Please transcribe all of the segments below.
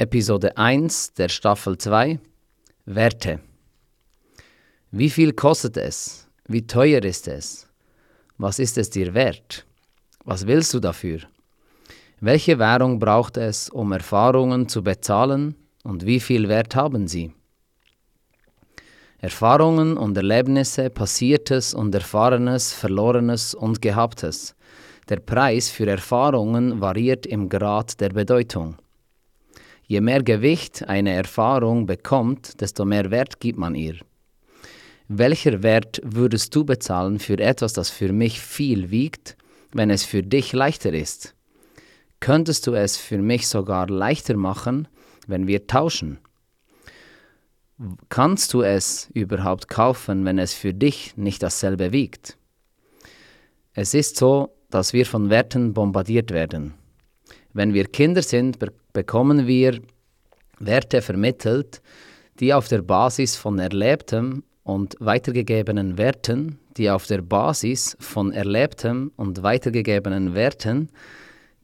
Episode 1 der Staffel 2 Werte. Wie viel kostet es? Wie teuer ist es? Was ist es dir wert? Was willst du dafür? Welche Währung braucht es, um Erfahrungen zu bezahlen und wie viel Wert haben sie? Erfahrungen und Erlebnisse, Passiertes und Erfahrenes, Verlorenes und Gehabtes. Der Preis für Erfahrungen variiert im Grad der Bedeutung. Je mehr Gewicht eine Erfahrung bekommt, desto mehr Wert gibt man ihr. Welcher Wert würdest du bezahlen für etwas, das für mich viel wiegt, wenn es für dich leichter ist? Könntest du es für mich sogar leichter machen, wenn wir tauschen? Kannst du es überhaupt kaufen, wenn es für dich nicht dasselbe wiegt? Es ist so, dass wir von Werten bombardiert werden. Wenn wir Kinder sind, bekommen wir Werte vermittelt, die auf der Basis von erlebtem und weitergegebenen Werten, die auf der Basis von erlebtem und weitergegebenen Werten,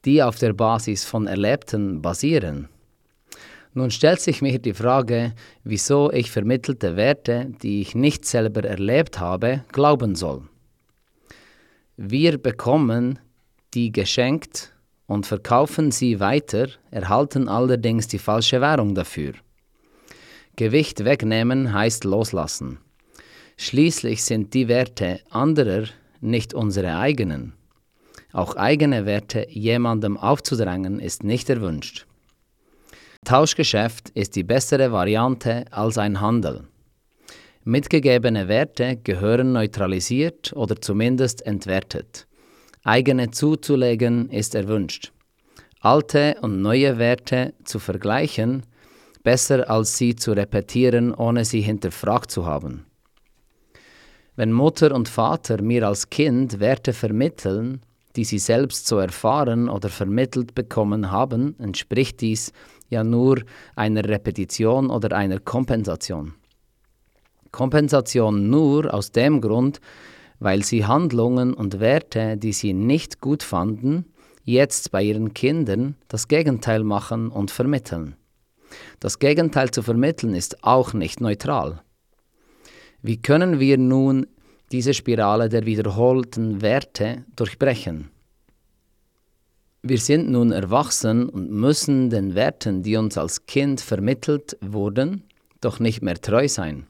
die auf der Basis von Erlebten basieren. Nun stellt sich mir die Frage, wieso ich vermittelte Werte, die ich nicht selber erlebt habe, glauben soll. Wir bekommen die geschenkt und verkaufen sie weiter, erhalten allerdings die falsche Währung dafür. Gewicht wegnehmen heißt loslassen. Schließlich sind die Werte anderer nicht unsere eigenen. Auch eigene Werte jemandem aufzudrängen ist nicht erwünscht. Tauschgeschäft ist die bessere Variante als ein Handel. Mitgegebene Werte gehören neutralisiert oder zumindest entwertet eigene zuzulegen, ist erwünscht. Alte und neue Werte zu vergleichen, besser als sie zu repetieren, ohne sie hinterfragt zu haben. Wenn Mutter und Vater mir als Kind Werte vermitteln, die sie selbst so erfahren oder vermittelt bekommen haben, entspricht dies ja nur einer Repetition oder einer Kompensation. Kompensation nur aus dem Grund, weil sie Handlungen und Werte, die sie nicht gut fanden, jetzt bei ihren Kindern das Gegenteil machen und vermitteln. Das Gegenteil zu vermitteln ist auch nicht neutral. Wie können wir nun diese Spirale der wiederholten Werte durchbrechen? Wir sind nun erwachsen und müssen den Werten, die uns als Kind vermittelt wurden, doch nicht mehr treu sein.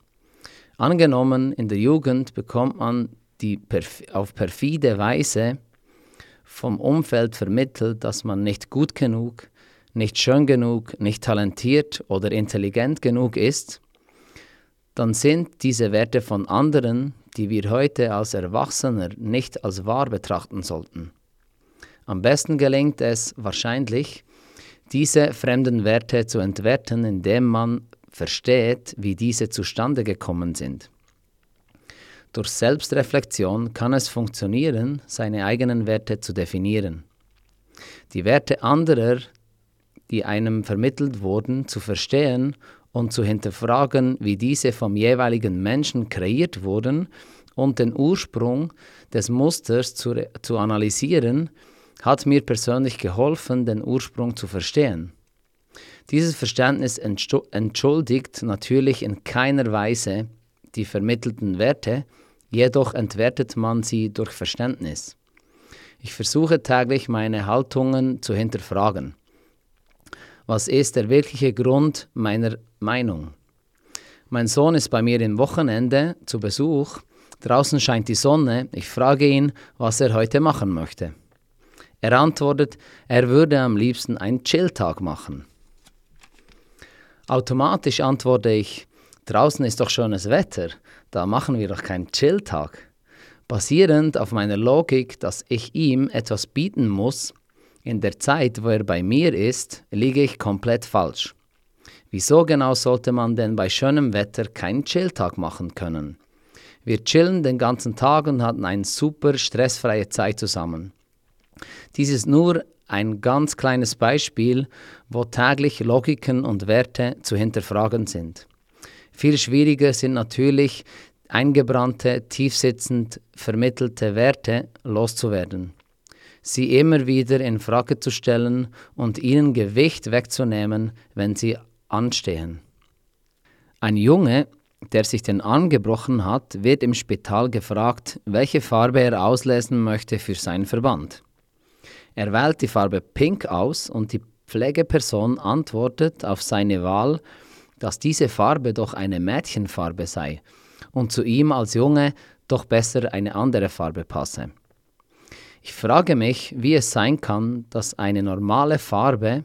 Angenommen, in der Jugend bekommt man die perf auf perfide Weise vom Umfeld vermittelt, dass man nicht gut genug, nicht schön genug, nicht talentiert oder intelligent genug ist, dann sind diese Werte von anderen, die wir heute als Erwachsener nicht als wahr betrachten sollten. Am besten gelingt es wahrscheinlich, diese fremden Werte zu entwerten, indem man versteht, wie diese zustande gekommen sind. Durch Selbstreflexion kann es funktionieren, seine eigenen Werte zu definieren. Die Werte anderer, die einem vermittelt wurden, zu verstehen und zu hinterfragen, wie diese vom jeweiligen Menschen kreiert wurden und den Ursprung des Musters zu, zu analysieren, hat mir persönlich geholfen, den Ursprung zu verstehen. Dieses Verständnis entschuldigt natürlich in keiner Weise die vermittelten Werte, Jedoch entwertet man sie durch Verständnis. Ich versuche täglich meine Haltungen zu hinterfragen. Was ist der wirkliche Grund meiner Meinung? Mein Sohn ist bei mir im Wochenende zu Besuch. Draußen scheint die Sonne. Ich frage ihn, was er heute machen möchte. Er antwortet, er würde am liebsten einen Chilltag machen. Automatisch antworte ich, draußen ist doch schönes Wetter, da machen wir doch keinen Chill-Tag. Basierend auf meiner Logik, dass ich ihm etwas bieten muss, in der Zeit, wo er bei mir ist, liege ich komplett falsch. Wieso genau sollte man denn bei schönem Wetter keinen Chill-Tag machen können? Wir chillen den ganzen Tag und hatten eine super stressfreie Zeit zusammen. Dies ist nur ein ganz kleines Beispiel, wo täglich Logiken und Werte zu hinterfragen sind. Viel schwieriger sind natürlich eingebrannte, tiefsitzend vermittelte Werte loszuwerden. sie immer wieder in Frage zu stellen und ihnen Gewicht wegzunehmen, wenn sie anstehen. Ein Junge, der sich den Arm gebrochen hat, wird im Spital gefragt, welche Farbe er auslesen möchte für seinen Verband. Er wählt die Farbe Pink aus und die Pflegeperson antwortet auf seine Wahl, dass diese Farbe doch eine Mädchenfarbe sei und zu ihm als Junge doch besser eine andere Farbe passe. Ich frage mich, wie es sein kann, dass eine normale Farbe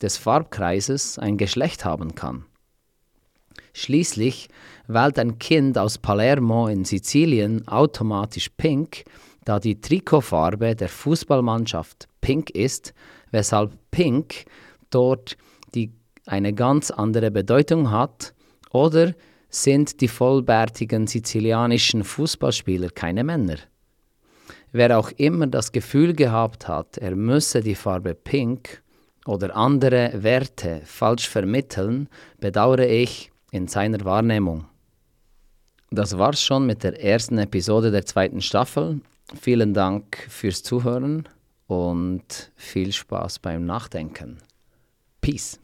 des Farbkreises ein Geschlecht haben kann. Schließlich wählt ein Kind aus Palermo in Sizilien automatisch Pink, da die Trikotfarbe der Fußballmannschaft pink ist, weshalb Pink dort die eine ganz andere Bedeutung hat, oder sind die vollbärtigen sizilianischen Fußballspieler keine Männer? Wer auch immer das Gefühl gehabt hat, er müsse die Farbe Pink oder andere Werte falsch vermitteln, bedauere ich in seiner Wahrnehmung. Das war's schon mit der ersten Episode der zweiten Staffel. Vielen Dank fürs Zuhören und viel Spaß beim Nachdenken. Peace.